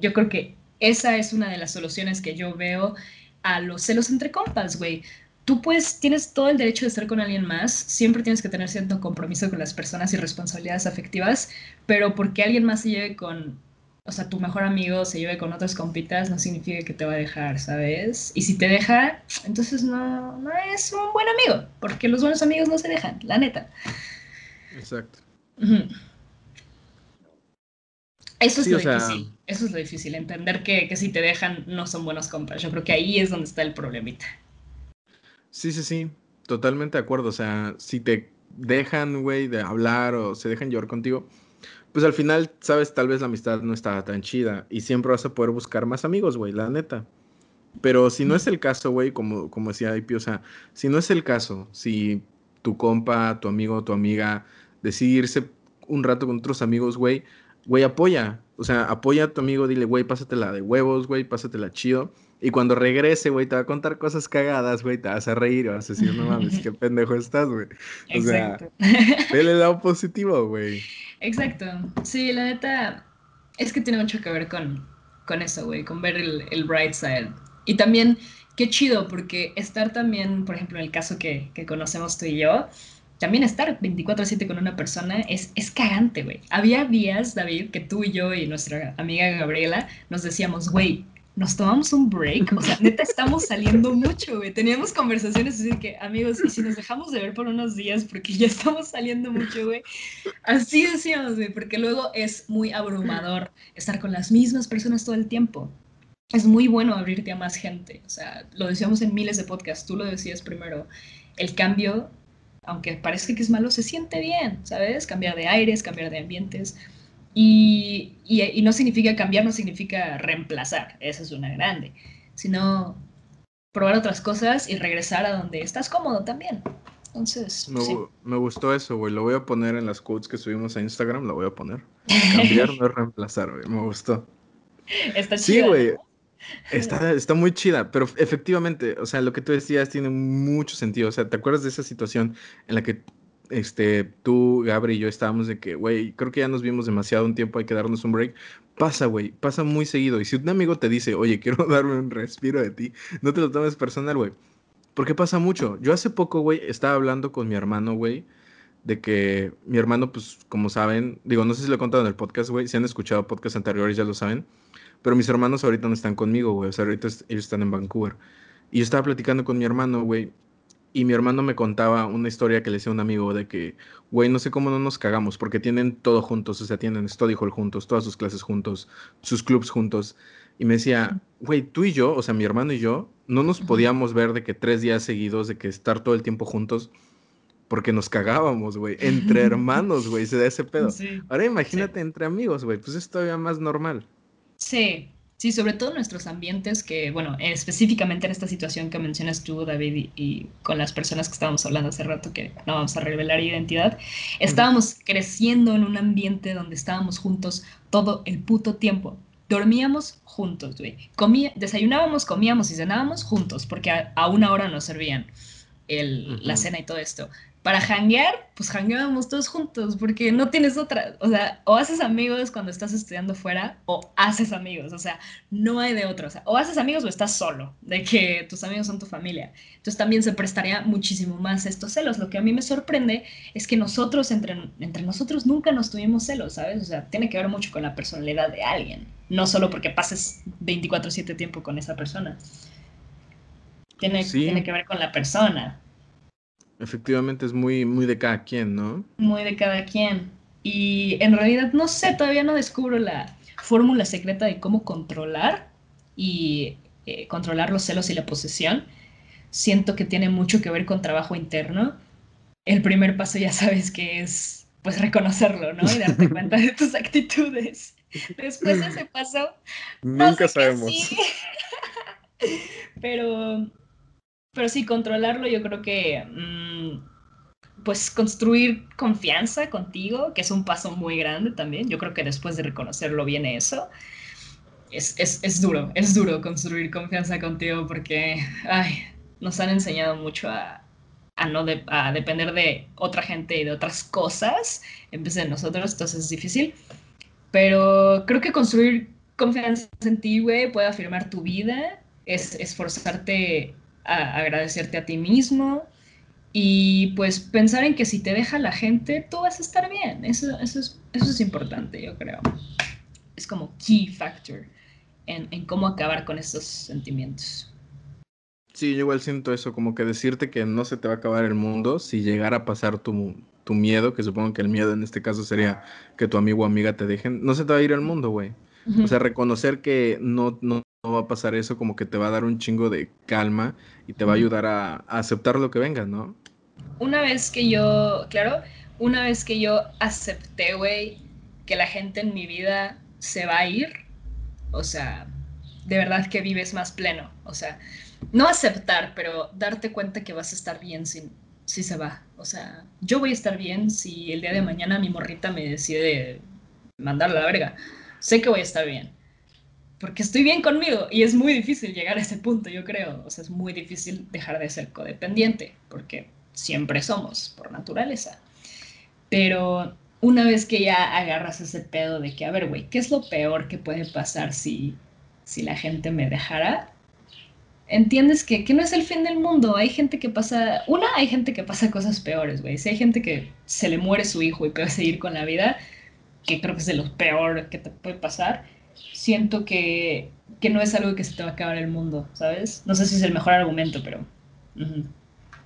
Speaker 1: Yo creo que esa es una de las soluciones que yo veo a los celos entre compas, güey. Tú pues tienes todo el derecho de estar con alguien más, siempre tienes que tener cierto compromiso con las personas y responsabilidades afectivas, pero porque alguien más se lleve con, o sea, tu mejor amigo se lleve con otras compitas, no significa que te va a dejar, ¿sabes? Y si te deja, entonces no, no es un buen amigo, porque los buenos amigos no se dejan, la neta.
Speaker 2: Exacto.
Speaker 1: Eso es lo difícil. Eso es lo difícil, entender que, si te dejan no son buenos compas. Yo creo que ahí es donde está el problemita.
Speaker 2: Sí, sí, sí. Totalmente de acuerdo. O sea, si te dejan, güey, de hablar o se dejan llorar contigo, pues al final, sabes, tal vez la amistad no está tan chida y siempre vas a poder buscar más amigos, güey, la neta. Pero si no es el caso, güey, como, como decía IP, o sea, si no es el caso, si tu compa, tu amigo, tu amiga decide irse un rato con otros amigos, güey, güey, apoya. O sea, apoya a tu amigo, dile, güey, pásatela de huevos, güey, pásatela chido. Y cuando regrese, güey, te va a contar cosas cagadas, güey, te vas a reír, vas a decir, no mames, qué pendejo estás, güey. O sea, vele el lado positivo, güey.
Speaker 1: Exacto. Sí, la neta, es que tiene mucho que ver con, con eso, güey, con ver el, el bright side. Y también, qué chido, porque estar también, por ejemplo, en el caso que, que conocemos tú y yo, también estar 24/7 con una persona es, es cagante, güey. Había días, David, que tú y yo y nuestra amiga Gabriela nos decíamos, güey, nos tomamos un break, o sea, neta estamos saliendo mucho, güey. Teníamos conversaciones así que, amigos, y si nos dejamos de ver por unos días porque ya estamos saliendo mucho, güey. Así decíamos, güey, porque luego es muy abrumador estar con las mismas personas todo el tiempo. Es muy bueno abrirte a más gente, o sea, lo decíamos en miles de podcasts, tú lo decías primero, el cambio aunque parezca que es malo, se siente bien, ¿sabes? Cambiar de aires, cambiar de ambientes. Y, no significa cambiar, no significa reemplazar, esa es una grande, sino probar otras cosas y regresar a donde estás cómodo también. Entonces,
Speaker 2: me, me gustó eso, güey. Lo voy a poner en las quotes que subimos a Instagram, lo voy a poner. Cambiar no es reemplazar, güey. Me gustó.
Speaker 1: Está chido.
Speaker 2: Sí, güey. Está, está muy chida, pero efectivamente, o sea, lo que tú decías tiene mucho sentido. O sea, ¿te acuerdas de esa situación en la que este, tú, Gabri y yo estábamos de que, güey, creo que ya nos vimos demasiado un tiempo, hay que darnos un break? Pasa, güey, pasa muy seguido. Y si un amigo te dice, oye, quiero darme un respiro de ti, no te lo tomes personal, güey. Porque pasa mucho. Yo hace poco, güey, estaba hablando con mi hermano, güey, de que mi hermano, pues, como saben, digo, no sé si lo he contado en el podcast, güey, si han escuchado podcasts anteriores ya lo saben pero mis hermanos ahorita no están conmigo, güey. O sea, ahorita ellos están en Vancouver. Y yo estaba platicando con mi hermano, güey. Y mi hermano me contaba una historia que le decía a un amigo de que, güey, no sé cómo no nos cagamos, porque tienen todo juntos, o sea, tienen Study Hall juntos, todas sus clases juntos, sus clubs juntos. Y me decía, güey, tú y yo, o sea, mi hermano y yo, no nos podíamos ver de que tres días seguidos, de que estar todo el tiempo juntos, porque nos cagábamos, güey. Entre hermanos, güey, se da ese pedo. Ahora imagínate entre amigos, güey, pues es todavía más normal.
Speaker 1: Sí, sí, sobre todo nuestros ambientes que, bueno, específicamente en esta situación que mencionas tú, David, y, con las personas que estábamos hablando hace rato, que no vamos a revelar identidad, estábamos creciendo en un ambiente donde estábamos juntos todo el puto tiempo. Dormíamos juntos, güey. desayunábamos, comíamos y cenábamos juntos, porque a, una hora nos servían el, la cena y todo esto para hanguear, pues hangueábamos todos juntos, porque no tienes otra, o sea, o haces amigos cuando estás estudiando fuera, o haces amigos, o sea, no hay de otra, o sea, o haces amigos o estás solo, de que tus amigos son tu familia. Entonces también se prestaría muchísimo más estos celos. Lo que a mí me sorprende es que nosotros, entre, entre nosotros, nunca nos tuvimos celos, ¿sabes? O sea, tiene que ver mucho con la personalidad de alguien, no solo porque pases 24/7 tiempo con esa persona. Tiene, tiene que ver con la persona.
Speaker 2: Efectivamente es muy, muy de cada quien, ¿no?
Speaker 1: Muy de cada quien. Y en realidad no sé, todavía no descubro la fórmula secreta de cómo controlar y eh, controlar los celos y la posesión. Siento que tiene mucho que ver con trabajo interno. El primer paso ya sabes que es pues reconocerlo, ¿no? Y darte cuenta de tus actitudes. Después de ese paso.
Speaker 2: Nunca sabemos.
Speaker 1: Pero, pero sí, controlarlo, yo creo que. Mm, pues construir confianza contigo, que es un paso muy grande también. Yo creo que después de reconocerlo viene eso. Es, es, es duro, es duro construir confianza contigo porque ay, nos han enseñado mucho a, a no a depender de otra gente y de otras cosas en vez de nosotros, entonces es difícil. Pero creo que construir confianza en ti, güey, puede afirmar tu vida, es esforzarte a agradecerte a ti mismo, y pues pensar en que si te deja la gente, tú vas a estar bien. Eso, eso, es, eso es importante, yo creo. Es como key factor en, en cómo acabar con estos sentimientos.
Speaker 2: Sí, yo igual siento eso, como que decirte que no se te va a acabar el mundo si llegara a pasar tu, tu miedo, que supongo que el miedo en este caso sería que tu amigo o amiga te dejen, no se te va a ir el mundo, güey. O sea, reconocer que no, no, va a pasar eso, como que te va a dar un chingo de calma y te va a ayudar a, a aceptar lo que venga, ¿no?
Speaker 1: una vez que yo, claro, una vez que yo acepté, güey, que la gente en mi vida se va a ir, o sea, de verdad que vives más pleno, o sea, no aceptar, pero darte cuenta que vas a estar bien si, si se va, o sea, yo voy a estar bien si el día de mañana mi morrita me decide mandarla a la verga, sé que voy a estar bien, porque estoy bien conmigo y es muy difícil llegar a ese punto, yo creo, o sea, es muy difícil dejar de ser codependiente, porque siempre somos por naturaleza. Pero una vez que ya agarras ese pedo de que, a ver, güey, ¿qué es lo peor que puede pasar si, si la gente me dejara? Entiendes que, que no es el fin del mundo. Hay gente que pasa, una, hay gente que pasa cosas peores, güey. Si hay gente que se le muere su hijo y puede seguir con la vida, que creo que es de lo peor que te puede pasar, siento que, que no es algo que se te va a acabar el mundo, ¿sabes? No sé si es el mejor argumento, pero...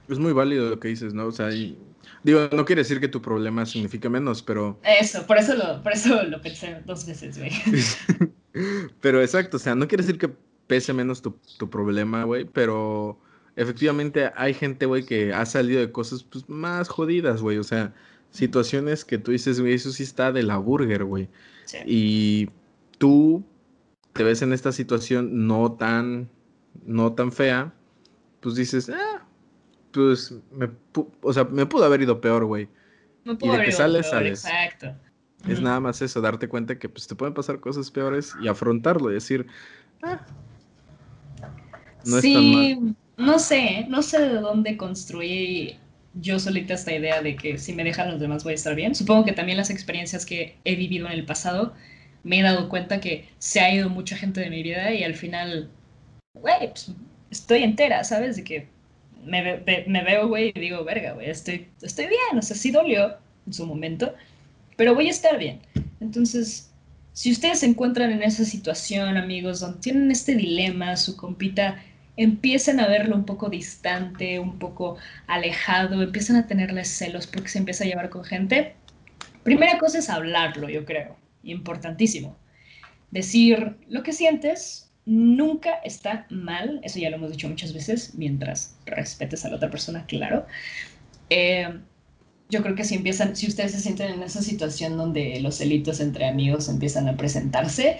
Speaker 2: Es muy válido lo que dices, ¿no? O sea, digo, no quiere decir que tu problema signifique menos, pero...
Speaker 1: Eso, por eso lo, por eso lo pensé dos veces, güey.
Speaker 2: pero exacto, o sea, no quiere decir que pese menos tu, tu problema, güey, pero efectivamente hay gente, güey, que ha salido de cosas pues, más jodidas, güey. O sea, situaciones que tú dices, güey, eso sí está de la burger, güey. Sí. Y tú te ves en esta situación no tan, no tan fea, pues dices, ah, pues, me, o sea, me pudo haber ido peor, güey.
Speaker 1: y de que sales, sales. Exacto.
Speaker 2: Es nada más eso, darte cuenta que pues te pueden pasar cosas peores y afrontarlo y decir, ah,
Speaker 1: no sí, es tan mal. No sé, no sé de dónde construí yo solita esta idea de que si me dejan los demás voy a estar bien. Supongo que también las experiencias que he vivido en el pasado me he dado cuenta que se ha ido mucha gente de mi vida y al final, güey, pues, estoy entera, ¿sabes? De que me, veo, güey, y digo, verga, güey, estoy, estoy bien, o sea, sí dolió en su momento, pero voy a estar bien. Entonces, si ustedes se encuentran en esa situación, amigos, donde tienen este dilema, su compita, empiezan a verlo un poco distante, un poco alejado, empiezan a tenerle celos porque se empieza a llevar con gente, primera cosa es hablarlo, yo creo, importantísimo. Decir lo que sientes, nunca está mal, eso ya lo hemos dicho muchas veces, mientras respetes a la otra persona, claro. Eh, yo creo que si empiezan, si ustedes se sienten en esa situación donde los delitos entre amigos empiezan a presentarse,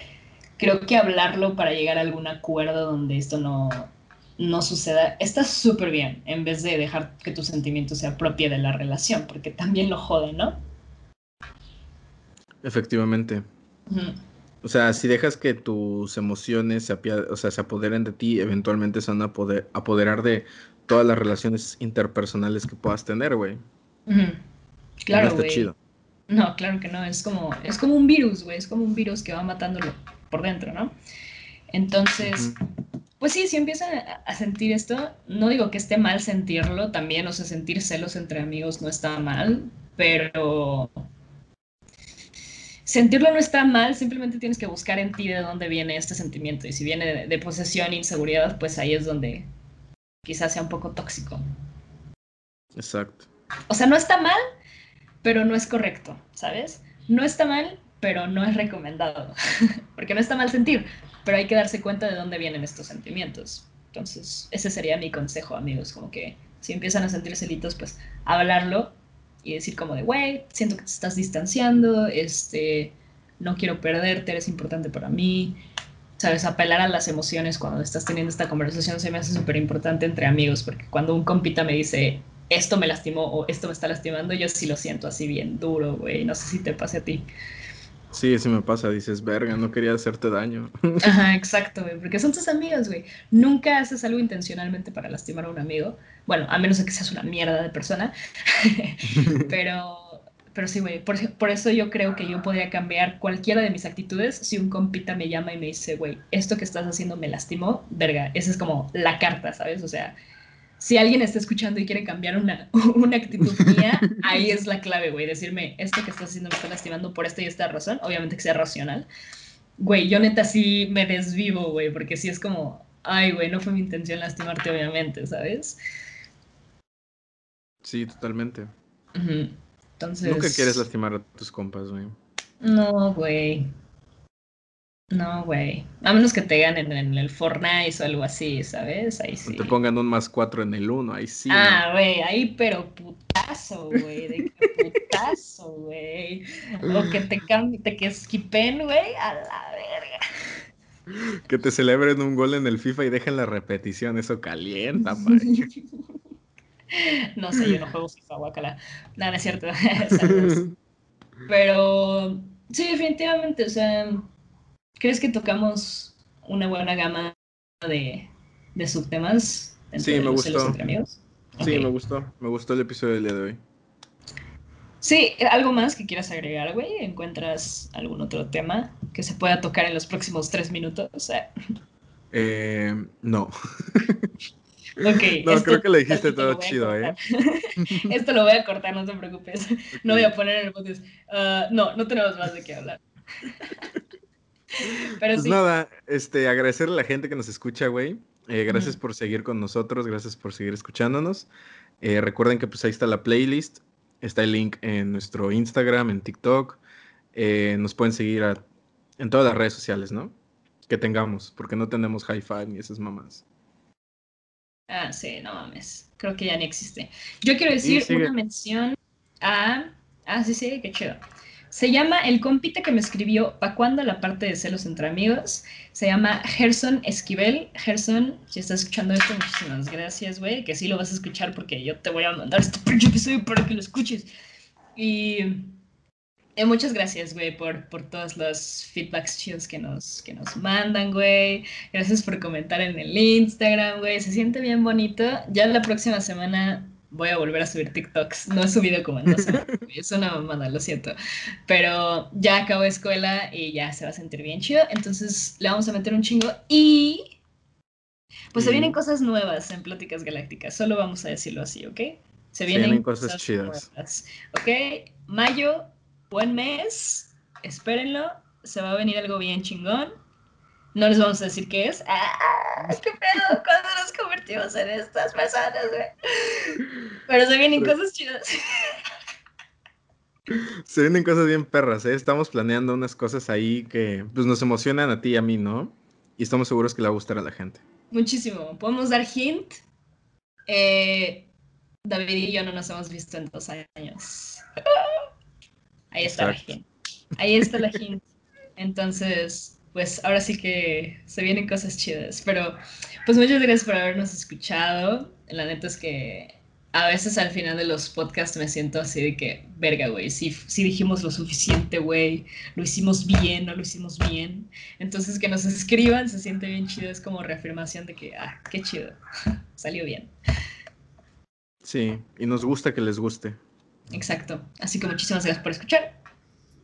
Speaker 1: creo que hablarlo para llegar a algún acuerdo donde esto no, no suceda está súper bien, en vez de dejar que tu sentimiento sea propia de la relación, porque también lo jode, ¿no?
Speaker 2: Efectivamente. O sea, si dejas que tus emociones se, o sea, se apoderen de ti, eventualmente se van a poder apoderar de todas las relaciones interpersonales que puedas tener, güey.
Speaker 1: Claro, no está chido. No, claro que no. Es como, es como un virus, güey. Es como un virus que va matándolo por dentro, ¿no? Entonces, pues sí, si empiezan a sentir esto, no digo que esté mal sentirlo también, o sea, sentir celos entre amigos no está mal, pero sentirlo no está mal, simplemente tienes que buscar en ti de dónde viene este sentimiento. Y si viene de, posesión e inseguridad, pues ahí es donde quizás sea un poco tóxico.
Speaker 2: Exacto.
Speaker 1: O sea, no está mal, pero no es correcto, ¿sabes? No está mal, pero no es recomendado. Porque no está mal sentir, pero hay que darse cuenta de dónde vienen estos sentimientos. Entonces, ese sería mi consejo, amigos, como que si empiezan a sentir celitos, pues hablarlo y decir como de, güey, siento que te estás distanciando, este, no quiero perderte, eres importante para mí. Sabes, apelar a las emociones cuando estás teniendo esta conversación se me hace súper importante entre amigos, porque cuando un compita me dice, esto me lastimó o esto me está lastimando, yo sí lo siento así bien duro, güey. No sé si te pase a ti.
Speaker 2: Sí, sí me pasa, dices, verga, no quería hacerte daño.
Speaker 1: Ajá, exacto, güey, porque son tus amigos, güey. Nunca haces algo intencionalmente para lastimar a un amigo. Bueno, a menos que seas una mierda de persona. pero, pero sí, güey, por, por, eso yo creo que yo podría cambiar cualquiera de mis actitudes si un compita me llama y me dice, güey, esto que estás haciendo me lastimó, verga, esa es como la carta, ¿sabes? O sea, si alguien está escuchando y quiere cambiar una, una actitud mía, ahí es la clave, güey. Decirme, esto que estás haciendo me está lastimando por esta y esta razón. Obviamente que sea racional. Güey, yo neta sí me desvivo, güey, porque sí es como, ay, güey, no fue mi intención lastimarte, obviamente, ¿sabes?
Speaker 2: Sí, totalmente.
Speaker 1: Entonces...
Speaker 2: Nunca quieres lastimar a tus compas, güey.
Speaker 1: No, güey. No, güey. A menos que te ganen en el Fortnite o algo así, ¿sabes? Ahí sí.
Speaker 2: O te pongan un más cuatro en el uno, ahí sí.
Speaker 1: Ah, güey, ahí pero putazo, güey. De que putazo, güey. O que te cambien, te que esquipen, güey, a la verga.
Speaker 2: Que te celebren un gol en el FIFA y dejen la repetición, eso calienta, güey.
Speaker 1: no sé, yo no juego FIFA, guacala. Nada, no es cierto. Pero sí, definitivamente, o sea ¿Crees que tocamos una buena gama de, de subtemas?
Speaker 2: Sí, me gustó. Sí, me gustó. Me gustó el episodio del día de hoy.
Speaker 1: Sí, ¿algo más que quieras agregar, güey? ¿Encuentras algún otro tema que se pueda tocar en los próximos tres minutos?
Speaker 2: Eh, no.
Speaker 1: Ok.
Speaker 2: No, creo que le dijiste todo chido, ¿eh?
Speaker 1: esto lo voy a cortar, no te preocupes. No voy a poner en el podcast. Ah, no, no tenemos más de qué hablar.
Speaker 2: pues nada, este, agradecerle a la gente que nos escucha, güey. Eh, gracias por seguir con nosotros, gracias por seguir escuchándonos. Eh, recuerden que pues ahí está la playlist, está el link en nuestro Instagram, en TikTok. Eh, nos pueden seguir en todas las redes sociales, ¿no? Que tengamos, porque no tenemos hi five ni esas mamás.
Speaker 1: Ah, sí, no mames. Creo que ya ni existe. Yo quiero decir una mención a. Ah, sí, sí, qué chido. Se llama El compita que me escribió ¿Pa cuándo la parte de celos entre amigos? Se llama Gerson Esquivel. Gerson, si estás escuchando esto, muchísimas gracias, güey. Que sí lo vas a escuchar porque yo te voy a mandar este pinche episodio para que lo escuches. Y, muchas gracias, güey, por, por todos los feedbacks chidos que nos, que nos mandan, güey. Gracias por comentar en el Instagram, güey. Se siente bien bonito. Ya la próxima semana voy a volver a subir TikToks. No he subido como en dos es una mamada, lo siento. Pero ya acabo escuela y ya se va a sentir bien chido. Entonces le vamos a meter un chingo y. Pues se vienen cosas nuevas en Pláticas Galácticas. Solo vamos a decirlo así, ¿ok?
Speaker 2: Se vienen, cosas, chidas.
Speaker 1: ¿Ok? Mayo, buen mes. Espérenlo. Se va a venir algo bien chingón. No les vamos a decir qué es. ¡Ah! ¿Qué pedo? ¿Cuándo nos convertimos en estas personas, güey? Pero se vienen cosas chidas.
Speaker 2: Se vienen cosas bien perras, ¿eh? Estamos planeando unas cosas ahí que pues, nos emocionan a ti y a mí, ¿no? Y estamos seguros que le va a gustar a la gente.
Speaker 1: Muchísimo. ¿Podemos dar hint? Eh, David y yo no nos hemos visto en dos años. Ahí está la hint. Ahí está la hint. Entonces, pues ahora sí que se vienen cosas chidas. Pero pues muchas gracias por habernos escuchado. La neta es que a veces al final de los podcasts me siento así de que, verga, güey, si, si dijimos lo suficiente, güey, lo hicimos bien, no lo hicimos bien. Entonces que nos escriban se siente bien chido, es como reafirmación de que, ah, qué chido, salió bien.
Speaker 2: Sí, y nos gusta que les guste.
Speaker 1: Exacto. Así que muchísimas gracias por escuchar.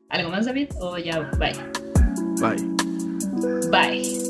Speaker 1: ¿Algo más, David? O ya, bye.
Speaker 2: Bye.
Speaker 1: Bye.